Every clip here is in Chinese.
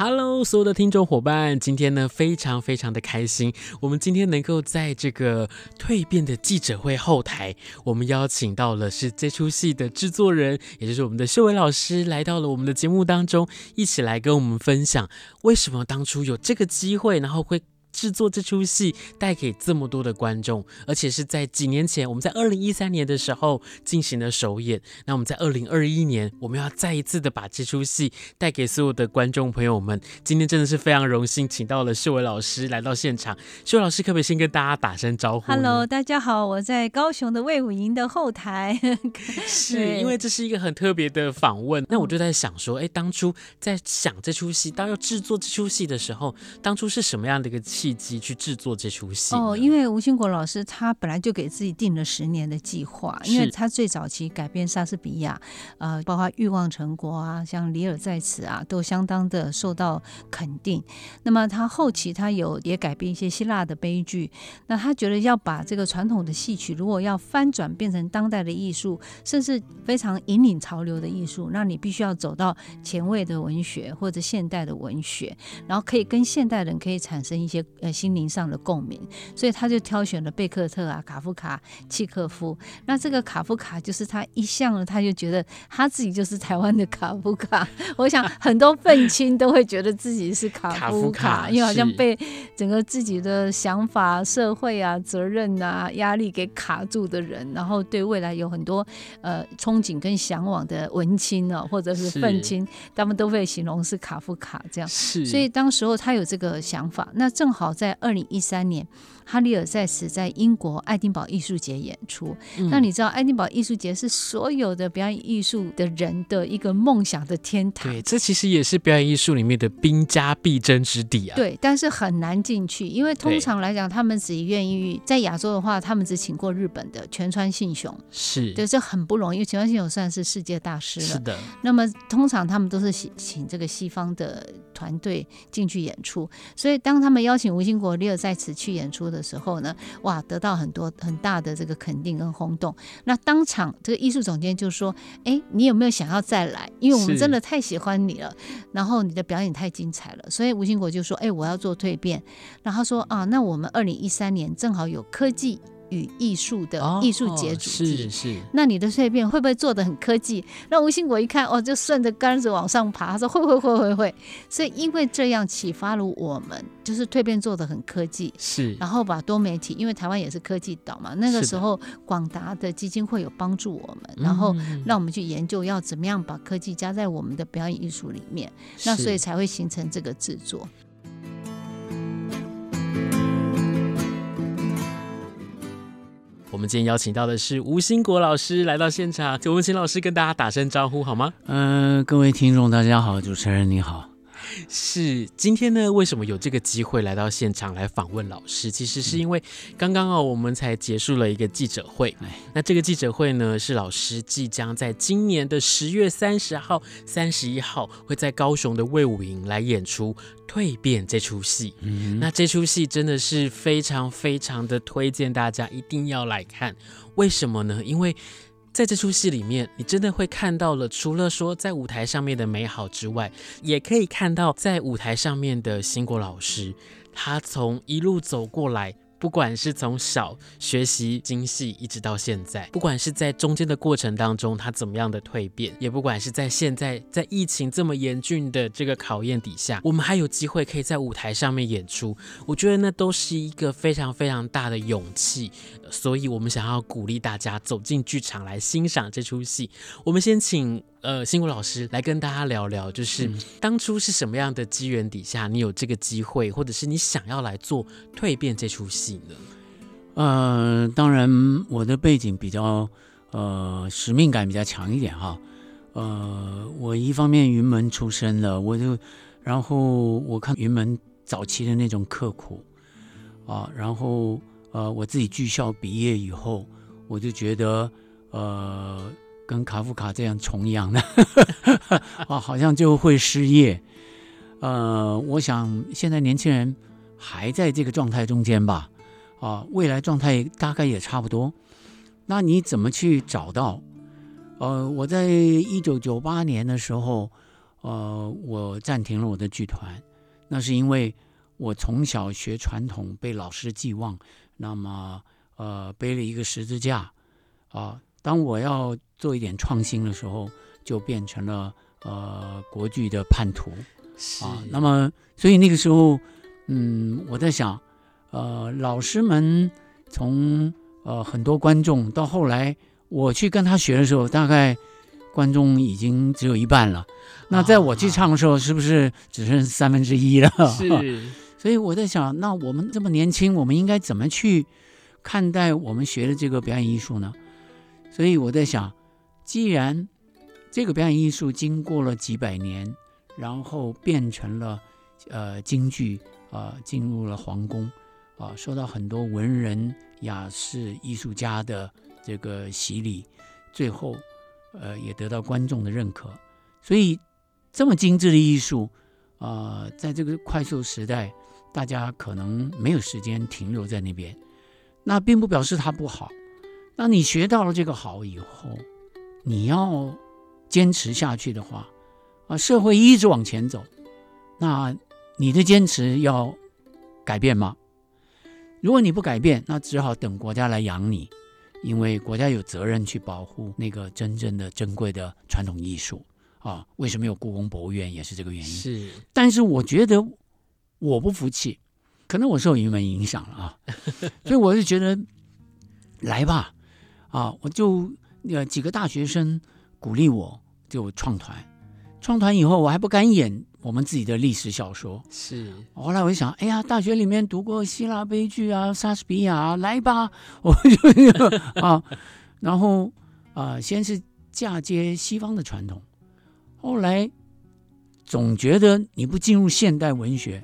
Hello，所有的听众伙伴，今天呢非常非常的开心，我们今天能够在这个蜕变的记者会后台，我们邀请到了是这出戏的制作人，也就是我们的秀伟老师，来到了我们的节目当中，一起来跟我们分享为什么当初有这个机会，然后会。制作这出戏带给这么多的观众，而且是在几年前，我们在二零一三年的时候进行了首演。那我们在二零二一年，我们要再一次的把这出戏带给所有的观众朋友们。今天真的是非常荣幸，请到了秀伟老师来到现场。秀伟老师，可不可以先跟大家打声招呼？Hello，大家好，我在高雄的魏武营的后台。是因为这是一个很特别的访问，那我就在想说，哎，当初在想这出戏，当要制作这出戏的时候，当初是什么样的一个？契机去制作这出戏哦，因为吴兴国老师他本来就给自己定了十年的计划，因为他最早期改编莎士比亚，呃，包括《欲望成国》啊，像《里尔在此》啊，都相当的受到肯定。那么他后期他有也改编一些希腊的悲剧，那他觉得要把这个传统的戏曲如果要翻转变成当代的艺术，甚至非常引领潮流的艺术，那你必须要走到前卫的文学或者现代的文学，然后可以跟现代人可以产生一些。呃，心灵上的共鸣，所以他就挑选了贝克特啊、卡夫卡、契诃夫。那这个卡夫卡就是他一向呢，他就觉得他自己就是台湾的卡夫卡。我想很多愤青都会觉得自己是卡夫卡，卡夫卡因为好像被整个自己的想法、社会啊、责任啊、压力给卡住的人，然后对未来有很多呃憧憬跟向往的文青哦，或者是愤青，他们都会形容是卡夫卡这样。是，所以当时候他有这个想法，那正好。好在二零一三年。哈里尔在此在英国爱丁堡艺术节演出，嗯，那你知道爱丁堡艺术节是所有的表演艺术的人的一个梦想的天堂。对，这其实也是表演艺术里面的兵家必争之地啊。对，但是很难进去，因为通常来讲，他们只愿意在亚洲的话，他们只请过日本的全川信雄。是，对，这很不容易，因为全川信雄算是世界大师了。是的。那么通常他们都是请请这个西方的团队进去演出，所以当他们邀请吴兴国、利尔在此去演出的时候呢，哇，得到很多很大的这个肯定跟轰动。那当场这个艺术总监就说：“哎，你有没有想要再来？因为我们真的太喜欢你了，然后你的表演太精彩了。”所以吴兴国就说：“哎，我要做蜕变。”然后他说：“啊，那我们二零一三年正好有科技。”与艺术的艺术节主题，哦，是是。那你的蜕变会不会做的很科技？那吴兴国一看，哦，就顺着杆子往上爬。他说会会会会会。所以因为这样启发了我们，就是蜕变做的很科技。是。然后把多媒体，因为台湾也是科技岛嘛，那个时候广达的基金会有帮助我们，然后让我们去研究要怎么样把科技加在我们的表演艺术里面。那所以才会形成这个制作。我们今天邀请到的是吴兴国老师来到现场，我们请老师跟大家打声招呼好吗？嗯、各位听众大家好，主持人你好。是今天呢？为什么有这个机会来到现场来访问老师？其实是因为刚刚哦，我们才结束了一个记者会。那这个记者会呢，是老师即将在今年的十月三十号、三十一号会在高雄的魏武营来演出《蜕变》这出戏。嗯，那这出戏真的是非常非常的推荐大家一定要来看。为什么呢？因为在这出戏里面，你真的会看到了，除了说在舞台上面的美好之外，也可以看到在舞台上面的辛国老师，他从一路走过来，不管是从小学习京戏一直到现在，不管是在中间的过程当中他怎么样的蜕变，也不管是在现在在疫情这么严峻的这个考验底下，我们还有机会可以在舞台上面演出，我觉得那都是一个非常非常大的勇气。所以，我们想要鼓励大家走进剧场来欣赏这出戏。我们先请呃辛苦老师来跟大家聊聊，就是当初是什么样的机缘底下，你有这个机会，或者是你想要来做蜕变这出戏呢？呃，当然，我的背景比较呃使命感比较强一点哈。呃，我一方面云门出身的，我就然后我看云门早期的那种刻苦啊，然后呃我自己剧校毕业以后，我就觉得呃跟卡夫卡这样重样的 啊，好像就会失业。呃，我想现在年轻人还在这个状态中间吧。啊，未来状态大概也差不多。那你怎么去找到？呃，我在一九九八年的时候，呃，我暂停了我的剧团。那是因为我从小学传统，被老师寄望，那么呃，背了一个十字架。啊，当我要做一点创新的时候，就变成了呃国剧的叛徒。啊，那么所以那个时候，嗯，我在想。呃，老师们从呃很多观众到后来，我去跟他学的时候，大概观众已经只有一半了。那在我去唱的时候，是不是只剩三分之一了？是。所以我在想，那我们这么年轻，我们应该怎么去看待我们学的这个表演艺术呢？所以我在想，既然这个表演艺术经过了几百年，然后变成了呃京剧啊，呃，进入了皇宫。啊，受到很多文人雅士艺术家的这个洗礼，最后，呃，也得到观众的认可。所以，这么精致的艺术，啊、呃，在这个快速时代，大家可能没有时间停留在那边。那并不表示它不好。那你学到了这个好以后，你要坚持下去的话，啊，社会一直往前走，那你的坚持要改变吗？如果你不改变，那只好等国家来养你，因为国家有责任去保护那个真正的珍贵的传统艺术啊。为什么有故宫博物院也是这个原因。是，但是我觉得我不服气，可能我受云门影响了啊，所以我就觉得来吧，啊，我就呃几个大学生鼓励我就创团，创团以后我还不敢演。我们自己的历史小说。是，后来我就想，哎呀，大学里面读过希腊悲剧啊，莎士比亚，来吧，我就 啊，然后啊，先是嫁接西方的传统，后来总觉得你不进入现代文学，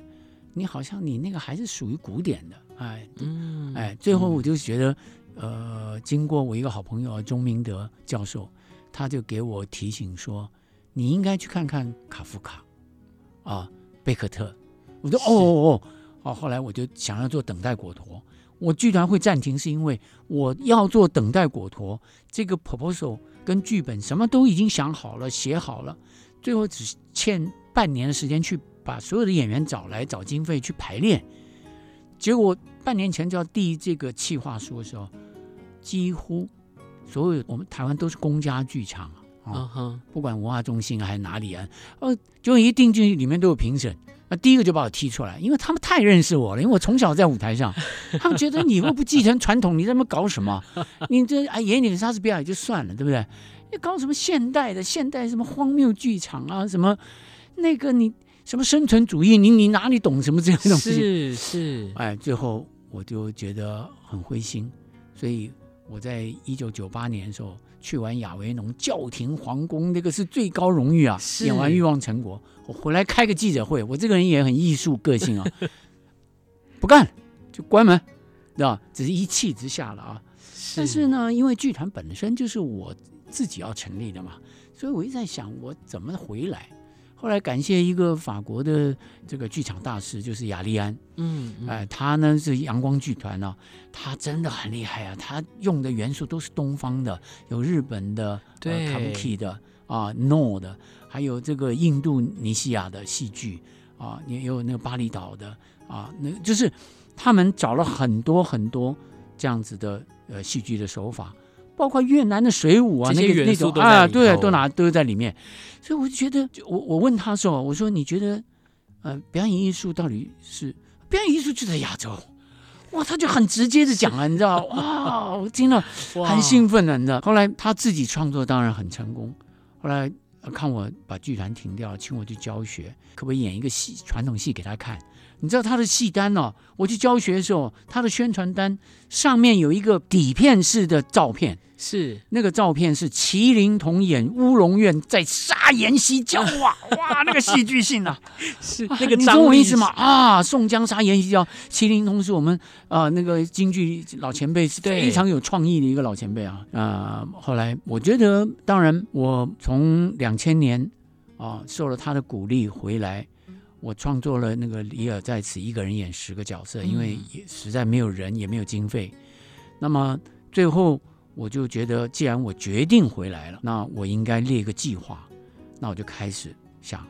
你好像你那个还是属于古典的，哎，嗯，哎，最后我就觉得，呃，经过我一个好朋友钟明德教授，他就给我提醒说，你应该去看看卡夫卡。啊，贝克特，我说哦哦哦，哦，后来我就想要做等待果陀，我剧团会暂停，是因为我要做等待果陀这个 proposal 跟剧本什么都已经想好了，写好了，最后只欠半年的时间去把所有的演员找来，找经费去排练，结果半年前就要递这个企划书的时候，几乎所有我们台湾都是公家剧场。啊哈！不管文化中心还是哪里啊，哦，就一定进去里面都有评审，那第一个就把我踢出来，因为他们太认识我了，因为我从小在舞台上，他们觉得你又不继承传统，你在那搞什么？你这啊演你的莎士比亚也就算了，对不对？你搞什么现代的现代什么荒谬剧场啊？什么那个你什么生存主义？你你哪里懂什么这样东西？是是，哎，最后我就觉得很灰心，所以我在一九九八年的时候。去完亚维农教廷皇宫，那个是最高荣誉啊！演完《欲望成国》，我回来开个记者会。我这个人也很艺术个性啊，不干就关门，知道只是一气之下了啊。是但是呢，因为剧团本身就是我自己要成立的嘛，所以我一直在想，我怎么回来。后来感谢一个法国的这个剧场大师，就是雅利安，嗯，嗯，哎，他呢是阳光剧团呢，他真的很厉害啊，他用的元素都是东方的，有日本的，对，卡布奇的啊，No 的，还有这个印度尼西亚的戏剧啊，也有那个巴厘岛的啊，那就是他们找了很多很多这样子的呃戏剧的手法，包括越南的水舞啊，那个那种啊，对，都拿都在里面。所以我就觉得，我我问他说，我说你觉得呃表演艺术到底是表演艺术就在亚洲？哇，他就很直接的讲了，你知道？哇，我听了 很兴奋的，你知道？后来他自己创作当然很成功，后来。看我把剧团停掉，请我去教学，可不可以演一个戏传统戏给他看？你知道他的戏单哦？我去教学的时候，他的宣传单上面有一个底片式的照片，是那个照片是麒麟童演乌龙院在杀阎锡教哇 哇，那个戏剧性啊，是那个、啊、你懂我意思吗？啊，宋江杀阎锡教，麒麟童是我们啊、呃、那个京剧老前辈，是非常有创意的一个老前辈啊啊、呃！后来我觉得，当然我从两千年啊受了他的鼓励回来。我创作了那个里尔在此一个人演十个角色，因为也实在没有人，也没有经费。那么最后我就觉得，既然我决定回来了，那我应该列一个计划。那我就开始想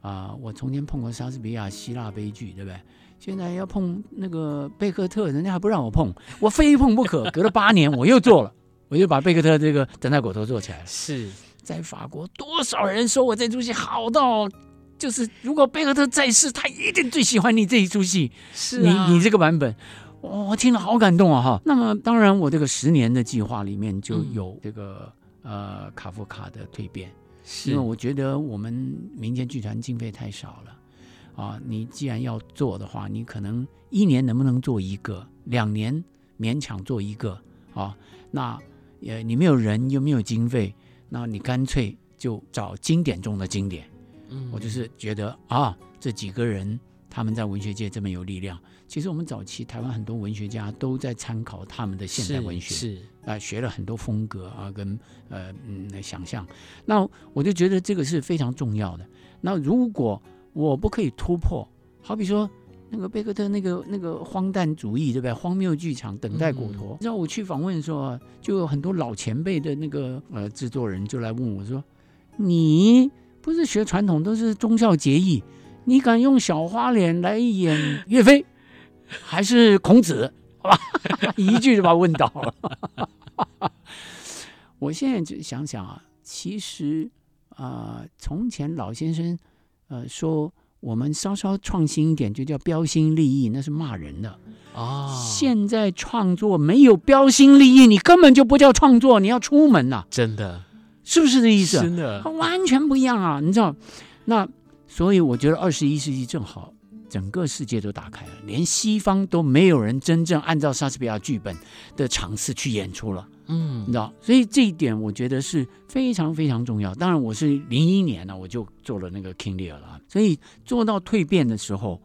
啊、呃，我从前碰过莎士比亚希腊悲剧，对不对？现在要碰那个贝克特，人家还不让我碰，我非碰不可。隔了八年，我又做了，我就把贝克特这个等待果头做起来了。是在法国，多少人说我这出戏好到。就是如果贝克特在世，他一定最喜欢你这一出戏。是、啊、你你这个版本，我、哦、听了好感动啊！哈，那么当然，我这个十年的计划里面就有这个、嗯、呃卡夫卡的蜕变，是因为我觉得我们民间剧团经费太少了啊。你既然要做的话，你可能一年能不能做一个，两年勉强做一个啊？那呃你没有人又没有经费，那你干脆就找经典中的经典。我就是觉得啊，这几个人他们在文学界这么有力量。其实我们早期台湾很多文学家都在参考他们的现代文学，是啊、呃，学了很多风格啊，跟呃嗯想象。那我就觉得这个是非常重要的。那如果我不可以突破，好比说那个贝克特那个那个荒诞主义，对不对？荒谬剧场等待果陀。让、嗯、我去访问的时候，就有很多老前辈的那个呃制作人就来问我说：“你？”不是学传统，都是忠孝节义。你敢用小花脸来演岳飞，还是孔子？好吧，一句就把我问倒了。我现在就想想啊，其实啊、呃，从前老先生呃说我们稍稍创新一点，就叫标新立异，那是骂人的啊。哦、现在创作没有标新立异，你根本就不叫创作，你要出门呐、啊，真的。是不是这意思？真的，完全不一样啊！你知道，那所以我觉得二十一世纪正好整个世界都打开了，连西方都没有人真正按照莎士比亚剧本的尝试去演出了。嗯，你知道，所以这一点我觉得是非常非常重要。当然，我是零一年呢，我就做了那个 King Lear 了，所以做到蜕变的时候，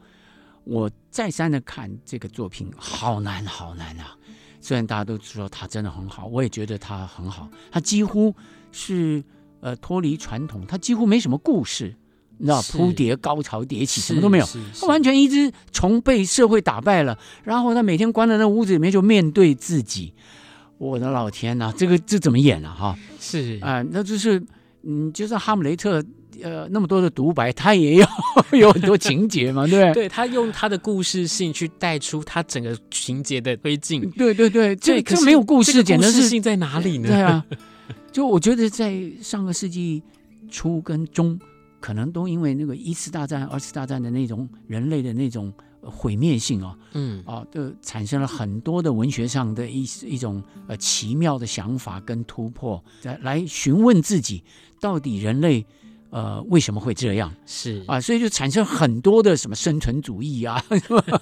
我再三的看这个作品，好难好难啊！虽然大家都说他真的很好，我也觉得他很好，他几乎。是呃脱离传统，它几乎没什么故事，你知道铺叠高潮迭起什么都没有，它完全一只虫被社会打败了，然后他每天关在那屋子里面就面对自己。我的老天呐，这个这怎么演啊？哈，是啊、呃，那就是嗯，就算哈姆雷特呃那么多的独白，他也要 有很多情节嘛，对不对？对，他用他的故事性去带出他整个情节的推进。对对对，这这没有故事，简直是故事性在哪里呢？对啊。就我觉得，在上个世纪初跟中，可能都因为那个一次大战、二次大战的那种人类的那种毁灭性啊，嗯啊，就产生了很多的文学上的一一种呃奇妙的想法跟突破，来来询问自己到底人类呃为什么会这样？是啊，所以就产生很多的什么生存主义啊，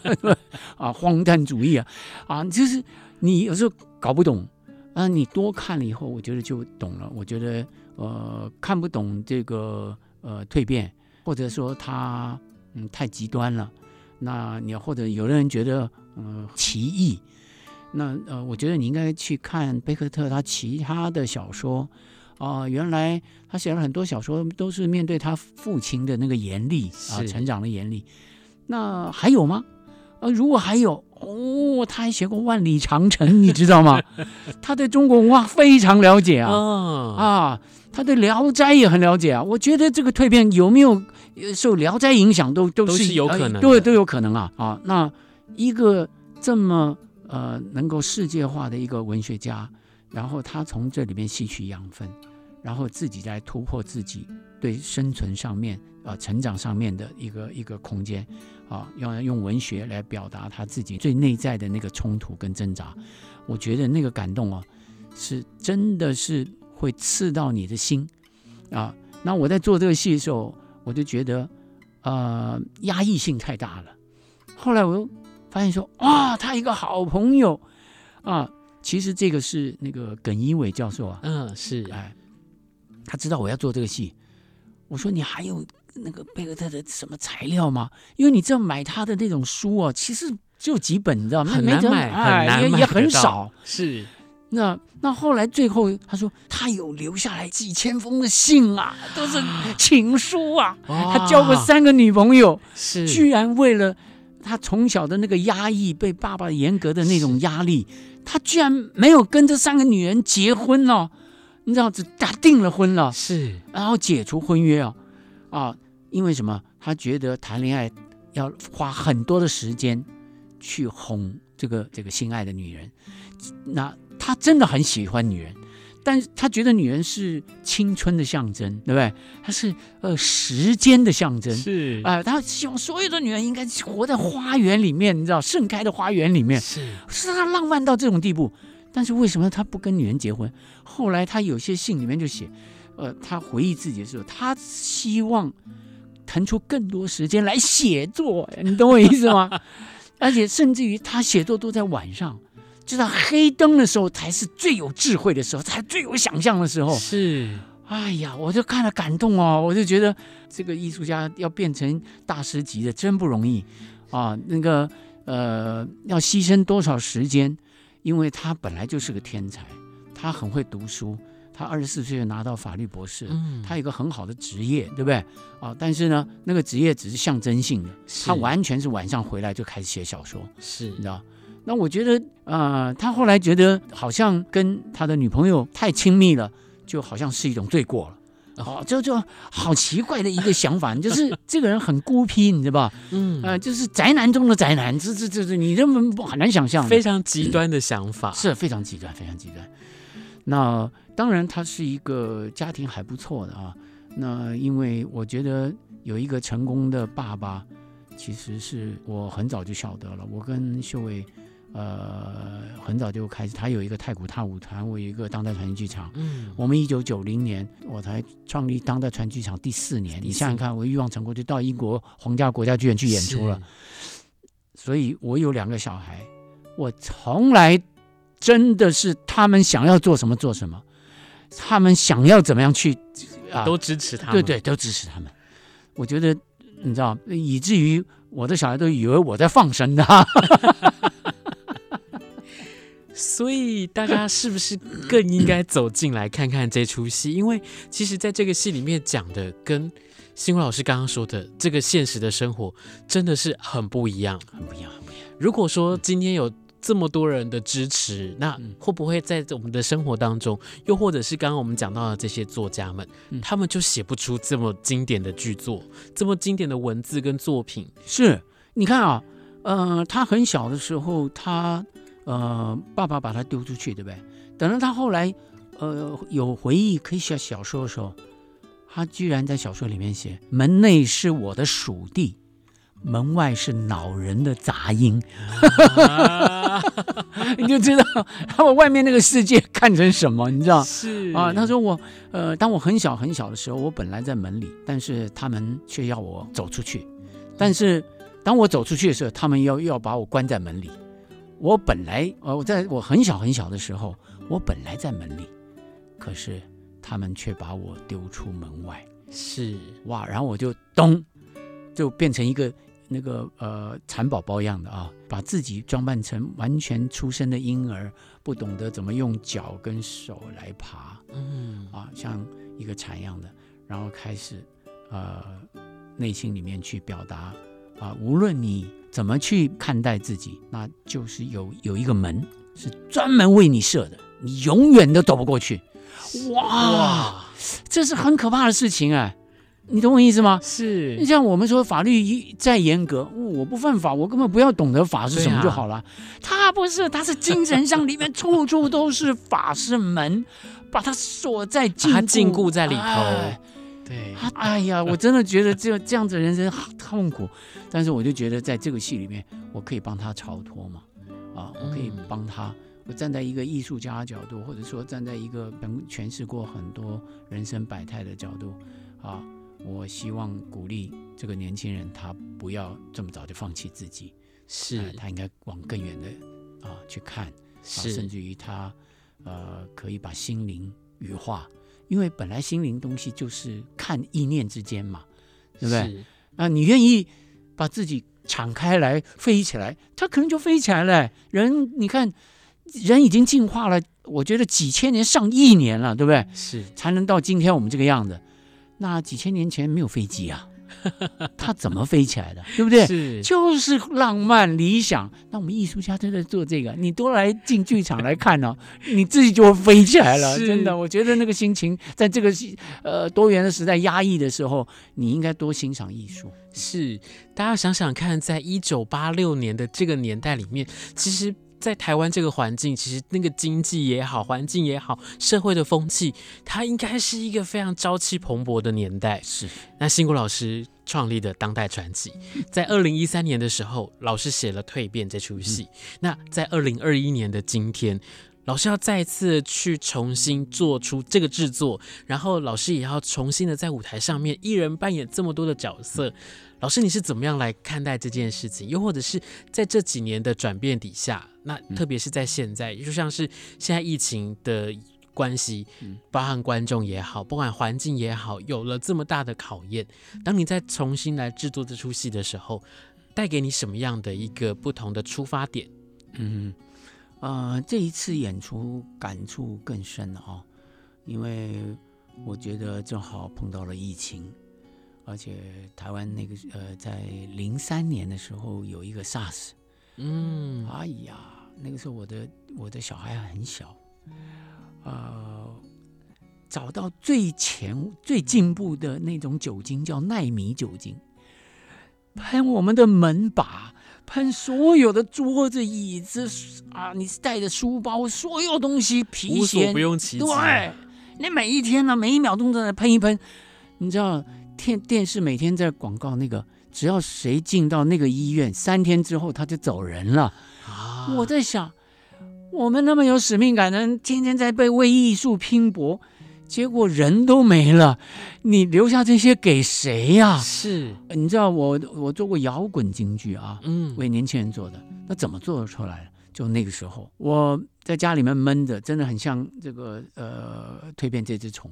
啊荒诞主义啊，啊，就是你有时候搞不懂。啊，你多看了以后，我觉得就懂了。我觉得，呃，看不懂这个呃蜕变，或者说他嗯太极端了。那你或者有的人觉得嗯、呃、奇异，那呃，我觉得你应该去看贝克特他其他的小说啊、呃。原来他写了很多小说，都是面对他父亲的那个严厉啊，是成长的严厉。那还有吗？呃，如果还有。哦，他还写过《万里长城》，你知道吗？他对中国文化非常了解啊！哦、啊，他对《聊斋》也很了解啊！我觉得这个蜕变有没有受《聊斋》影响都，都都是有可能，对、呃，都有可能啊！啊，那一个这么呃能够世界化的一个文学家，然后他从这里面吸取养分，然后自己来突破自己对生存上面啊、呃、成长上面的一个一个空间啊，要用文学来表达他自己最内在的那个冲突跟挣扎。我觉得那个感动哦，是真的是会刺到你的心啊。那我在做这个戏的时候，我就觉得呃压抑性太大了。后来我又发现说，哇，他一个好朋友啊，其实这个是那个耿一伟教授啊，嗯，是，哎，他知道我要做这个戏。我说你还有那个贝克特的什么材料吗？因为你知道买他的那种书啊，其实。就几本，你知道吗？很难买，很难买，也很少。是，那那后来最后他说他有留下来几千封的信啊，都是 情书啊。他交过三个女朋友，是，居然为了他从小的那个压抑，被爸爸严格的那种压力，他居然没有跟这三个女人结婚哦。你知道，只打定了婚了，是，然后解除婚约啊啊，因为什么？他觉得谈恋爱要花很多的时间。去哄这个这个心爱的女人，那他真的很喜欢女人，但是他觉得女人是青春的象征，对不对？她是呃时间的象征，是啊、呃，他希望所有的女人应该活在花园里面，你知道，盛开的花园里面，是是他浪漫到这种地步。但是为什么他不跟女人结婚？后来他有些信里面就写，呃，他回忆自己的时候，他希望腾出更多时间来写作，你懂我意思吗？而且甚至于他写作都在晚上，就在黑灯的时候才是最有智慧的时候，才最有想象的时候。是，哎呀，我就看了感动哦，我就觉得这个艺术家要变成大师级的真不容易啊。那个呃，要牺牲多少时间？因为他本来就是个天才，他很会读书。他二十四岁就拿到法律博士，嗯，他有一个很好的职业，对不对？啊，但是呢，那个职业只是象征性的，他完全是晚上回来就开始写小说，是，你知道？那我觉得，呃，他后来觉得好像跟他的女朋友太亲密了，就好像是一种罪过了，哦，就就好奇怪的一个想法，就是这个人很孤僻，你知道吧？嗯，呃，就是宅男中的宅男，这这这这，你根本很难想象，非常极端的想法，嗯，是非常极端，非常极端。那当然，他是一个家庭还不错的啊。那因为我觉得有一个成功的爸爸，其实是我很早就晓得了。我跟秀伟，呃，很早就开始，他有一个太古踏舞团，我有一个当代传奇剧场。嗯，我们一九九零年我才创立当代传奇剧场第四年。你想想看，我欲望成功就到英国皇家国家剧院去演出了。所以我有两个小孩，我从来。真的是他们想要做什么做什么，他们想要怎么样去啊，都支持他们。对对，都支持他们。我觉得你知道，以至于我的小孩都以为我在放生他。所以大家是不是更应该走进来看看这出戏？因为其实在这个戏里面讲的，跟新辉老师刚刚说的这个现实的生活真的是很不一样，很不一样，很不一样。如果说今天有。这么多人的支持，那会不会在我们的生活当中，又或者是刚刚我们讲到的这些作家们，嗯、他们就写不出这么经典的剧作，这么经典的文字跟作品？是，你看啊，呃，他很小的时候，他呃，爸爸把他丢出去，对不对？等到他后来呃有回忆可以写小说的时候，他居然在小说里面写：“门内是我的属地。”门外是恼人的杂音，啊、你就知道他们外面那个世界看成什么，你知道？是啊，他说我呃，当我很小很小的时候，我本来在门里，但是他们却要我走出去。但是当我走出去的时候，他们要要把我关在门里。我本来呃，我在我很小很小的时候，我本来在门里，可是他们却把我丢出门外。是哇，然后我就咚，就变成一个。那个呃蚕宝宝一样的啊，把自己装扮成完全出生的婴儿，不懂得怎么用脚跟手来爬，嗯啊，像一个蚕一样的，然后开始呃内心里面去表达啊，无论你怎么去看待自己，那就是有有一个门是专门为你设的，你永远都走不过去。哇，哇这是很可怕的事情啊！你懂我意思吗？是你像我们说法律一再严格，我不犯法，我根本不要懂得法是什么就好了。啊、他不是，他是精神上里面处处都是法是门，把他锁在禁锢，禁锢在里头。哎对，哎呀，我真的觉得这这样子的人生好痛苦。但是我就觉得在这个戏里面，我可以帮他超脱嘛，啊，我可以帮他。我站在一个艺术家的角度，或者说站在一个能诠释过很多人生百态的角度，啊。我希望鼓励这个年轻人，他不要这么早就放弃自己，是、呃、他应该往更远的啊去看，是、啊、甚至于他呃可以把心灵羽化，因为本来心灵东西就是看意念之间嘛，对不对？啊，你愿意把自己敞开来飞起来，他可能就飞起来了。人你看，人已经进化了，我觉得几千年、上亿年了，对不对？是才能到今天我们这个样子。那几千年前没有飞机啊，它怎么飞起来的？对不对？是，就是浪漫理想。那我们艺术家都在做这个，你多来进剧场来看呢、哦，你自己就会飞起来了。真的，我觉得那个心情，在这个呃多元的时代压抑的时候，你应该多欣赏艺术。是，大家想想看，在一九八六年的这个年代里面，其实。在台湾这个环境，其实那个经济也好，环境也好，社会的风气，它应该是一个非常朝气蓬勃的年代。是，那新国老师创立的当代传奇，在二零一三年的时候，老师写了《蜕变》这出戏。嗯、那在二零二一年的今天，老师要再次去重新做出这个制作，然后老师也要重新的在舞台上面，一人扮演这么多的角色。嗯老师，你是怎么样来看待这件事情？又或者是在这几年的转变底下，那特别是在现在，就像是现在疫情的关系，包含观众也好，不管环境也好，有了这么大的考验。当你再重新来制作这出戏的时候，带给你什么样的一个不同的出发点？嗯，呃，这一次演出感触更深了哦，因为我觉得正好碰到了疫情。而且台湾那个呃，在零三年的时候有一个 SARS，嗯，哎呀，那个时候我的我的小孩很小，呃，找到最前最进步的那种酒精叫奈米酒精，喷我们的门把，喷所有的桌子椅子啊，你带着书包，所有东西皮鞋。不用其极，对，你每一天呢，每一秒钟都在喷一喷，你知道。电电视每天在广告那个，只要谁进到那个医院，三天之后他就走人了。啊！我在想，我们那么有使命感的人，天天在被为艺术拼搏，结果人都没了，你留下这些给谁呀？是，你知道我我做过摇滚京剧啊，嗯，为年轻人做的，那怎么做得出来？就那个时候，我在家里面闷着，真的很像这个呃蜕变这只虫。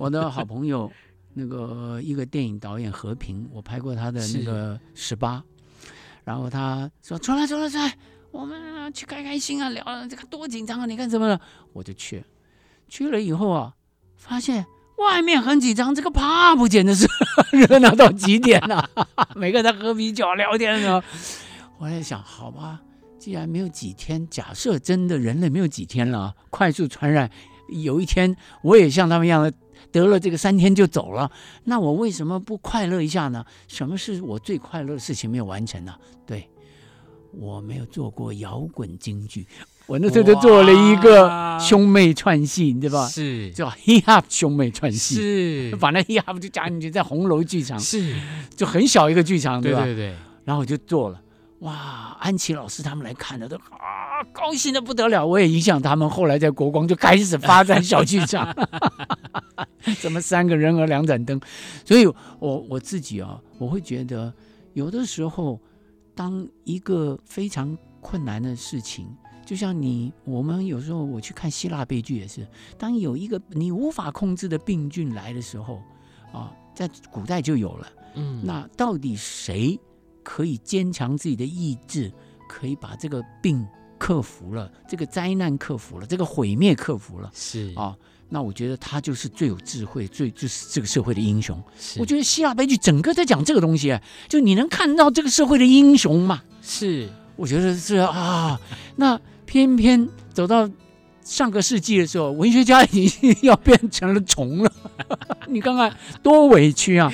我的好朋友。那个一个电影导演和平，我拍过他的那个十八，然后他说出来出来出来，我们去开开心啊，聊这个多紧张啊，你看什么了？我就去，去了以后啊，发现外面很紧张，这个 pub 简直是 热闹到极点了，啊，每个人在喝啤酒聊天的时候，我在想，好吧，既然没有几天，假设真的人类没有几天了，快速传染，有一天我也像他们一样的。得了这个三天就走了，那我为什么不快乐一下呢？什么是我最快乐的事情没有完成呢？对，我没有做过摇滚京剧，我那时候就做了一个兄妹串戏，对吧？是叫 hip hop 兄妹串戏，是把那 hip hop 就加进去，在红楼剧场，是就很小一个剧场，对吧？对对对，然后我就做了。哇，安琪老师他们来看的都啊，高兴的不得了。我也影响他们，后来在国光就开始发展小剧场，怎么三个人儿两盏灯。所以我我自己啊，我会觉得有的时候，当一个非常困难的事情，就像你我们有时候我去看希腊悲剧也是，当有一个你无法控制的病菌来的时候啊，在古代就有了。嗯，那到底谁？可以坚强自己的意志，可以把这个病克服了，这个灾难克服了，这个毁灭克服了，是啊，那我觉得他就是最有智慧，最就是这个社会的英雄。我觉得希腊悲剧整个在讲这个东西，就你能看到这个社会的英雄嘛？是，我觉得是啊，那偏偏走到上个世纪的时候，文学家已经要变成了虫了。你看看多委屈啊！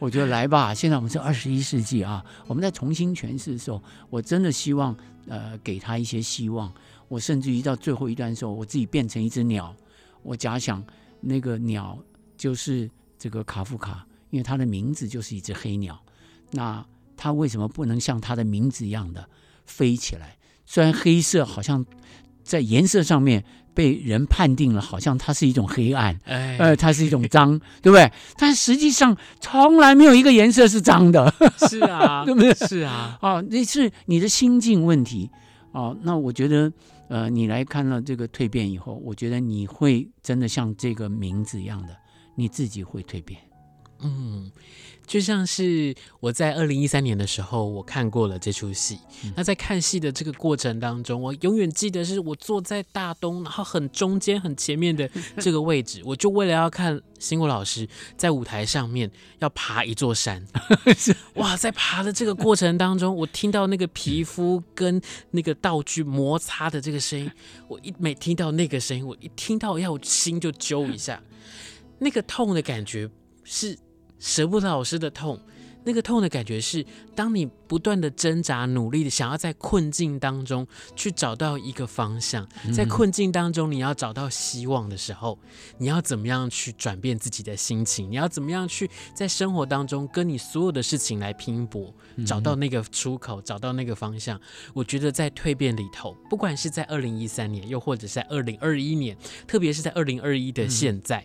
我觉得来吧，现在我们是二十一世纪啊，我们在重新诠释的时候，我真的希望呃给他一些希望。我甚至于到最后一段的时候，我自己变成一只鸟，我假想那个鸟就是这个卡夫卡，因为他的名字就是一只黑鸟。那他为什么不能像他的名字一样的飞起来？虽然黑色好像在颜色上面被人判定了，好像它是一种黑暗，哎，呃，它是一种脏，对不对？但实际上从来没有一个颜色是脏的，是啊，对不对？是啊，哦，那是你的心境问题哦。那我觉得。呃，你来看了这个蜕变以后，我觉得你会真的像这个名字一样的，你自己会蜕变。嗯。就像是我在二零一三年的时候，我看过了这出戏。嗯、那在看戏的这个过程当中，我永远记得是我坐在大东，然后很中间、很前面的 这个位置，我就为了要看新国老师在舞台上面要爬一座山。哇，在爬的这个过程当中，我听到那个皮肤跟那个道具摩擦的这个声音，我一每听到那个声音，我一听到要心就揪一下，那个痛的感觉是。舍不得老师的痛，那个痛的感觉是，当你不断的挣扎、努力的想要在困境当中去找到一个方向，在困境当中你要找到希望的时候，你要怎么样去转变自己的心情？你要怎么样去在生活当中跟你所有的事情来拼搏，找到那个出口，找到那个方向？我觉得在蜕变里头，不管是在二零一三年，又或者是在二零二一年，特别是在二零二一的现在。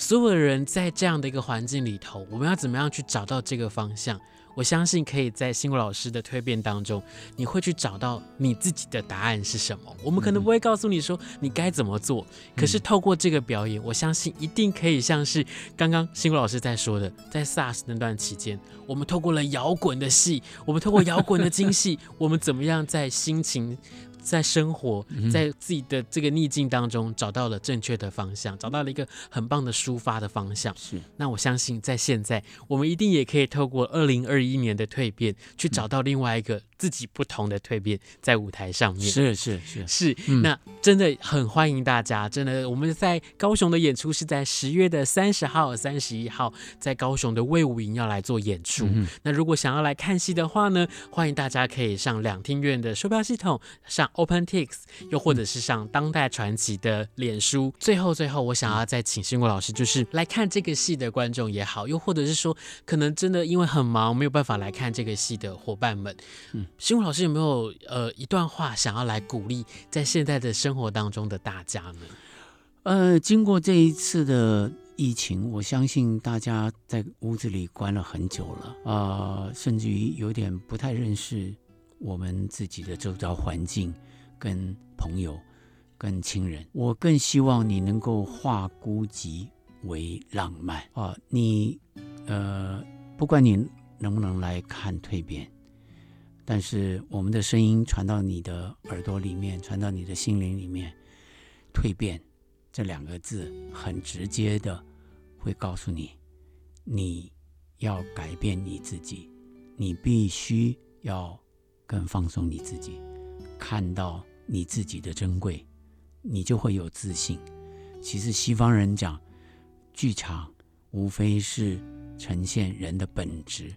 所有的人在这样的一个环境里头，我们要怎么样去找到这个方向？我相信可以在新国老师的蜕变当中，你会去找到你自己的答案是什么。我们可能不会告诉你说你该怎么做，可是透过这个表演，我相信一定可以像是刚刚新国老师在说的，在 SARS 那段期间，我们透过了摇滚的戏，我们透过摇滚的精戏，我们怎么样在心情。在生活，在自己的这个逆境当中，找到了正确的方向，找到了一个很棒的抒发的方向。是，那我相信在现在，我们一定也可以透过二零二一年的蜕变，去找到另外一个。自己不同的蜕变在舞台上面，是是是是，那真的很欢迎大家。真的，我们在高雄的演出是在十月的三十号、三十一号，在高雄的魏武营要来做演出。嗯、那如果想要来看戏的话呢，欢迎大家可以上两厅院的售票系统，上 OpenTix，又或者是上当代传奇的脸书。最后最后，我想要再请新国老师，就是来看这个戏的观众也好，又或者是说可能真的因为很忙没有办法来看这个戏的伙伴们，嗯。新国老师有没有呃一段话想要来鼓励在现在的生活当中的大家呢？呃，经过这一次的疫情，我相信大家在屋子里关了很久了啊、呃，甚至于有点不太认识我们自己的周遭环境、跟朋友、跟亲人。我更希望你能够化孤寂为浪漫啊、你呃，不管你能不能来看蜕变。但是我们的声音传到你的耳朵里面，传到你的心灵里面，蜕变这两个字很直接的会告诉你，你要改变你自己，你必须要更放松你自己，看到你自己的珍贵，你就会有自信。其实西方人讲，剧场无非是呈现人的本质。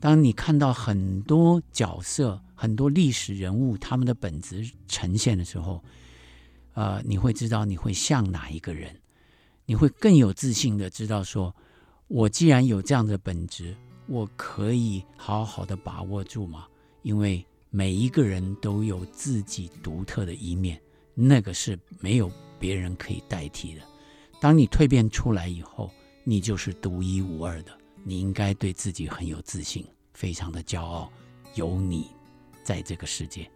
当你看到很多角色、很多历史人物他们的本质呈现的时候，呃，你会知道你会像哪一个人，你会更有自信的知道说，我既然有这样的本质，我可以好好的把握住吗。因为每一个人都有自己独特的一面，那个是没有别人可以代替的。当你蜕变出来以后，你就是独一无二的。你应该对自己很有自信，非常的骄傲，有你在这个世界。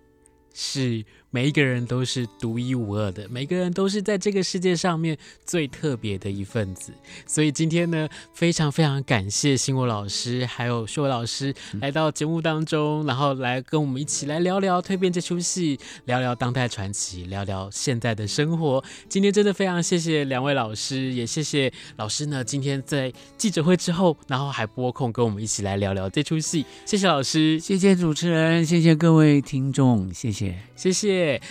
是，每一个人都是独一无二的，每个人都是在这个世界上面最特别的一份子。所以今天呢，非常非常感谢新国老师还有秀伟老师来到节目当中，然后来跟我们一起来聊聊《蜕变》这出戏，聊聊当代传奇，聊聊现在的生活。今天真的非常谢谢两位老师，也谢谢老师呢，今天在记者会之后，然后还拨空跟我们一起来聊聊这出戏。谢谢老师，谢谢主持人，谢谢各位听众，谢谢。谢，谢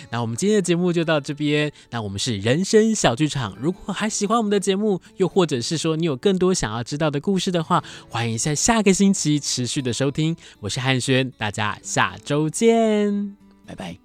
那我们今天的节目就到这边。那我们是人生小剧场。如果还喜欢我们的节目，又或者是说你有更多想要知道的故事的话，欢迎在下个星期持续的收听。我是汉轩，大家下周见，拜拜。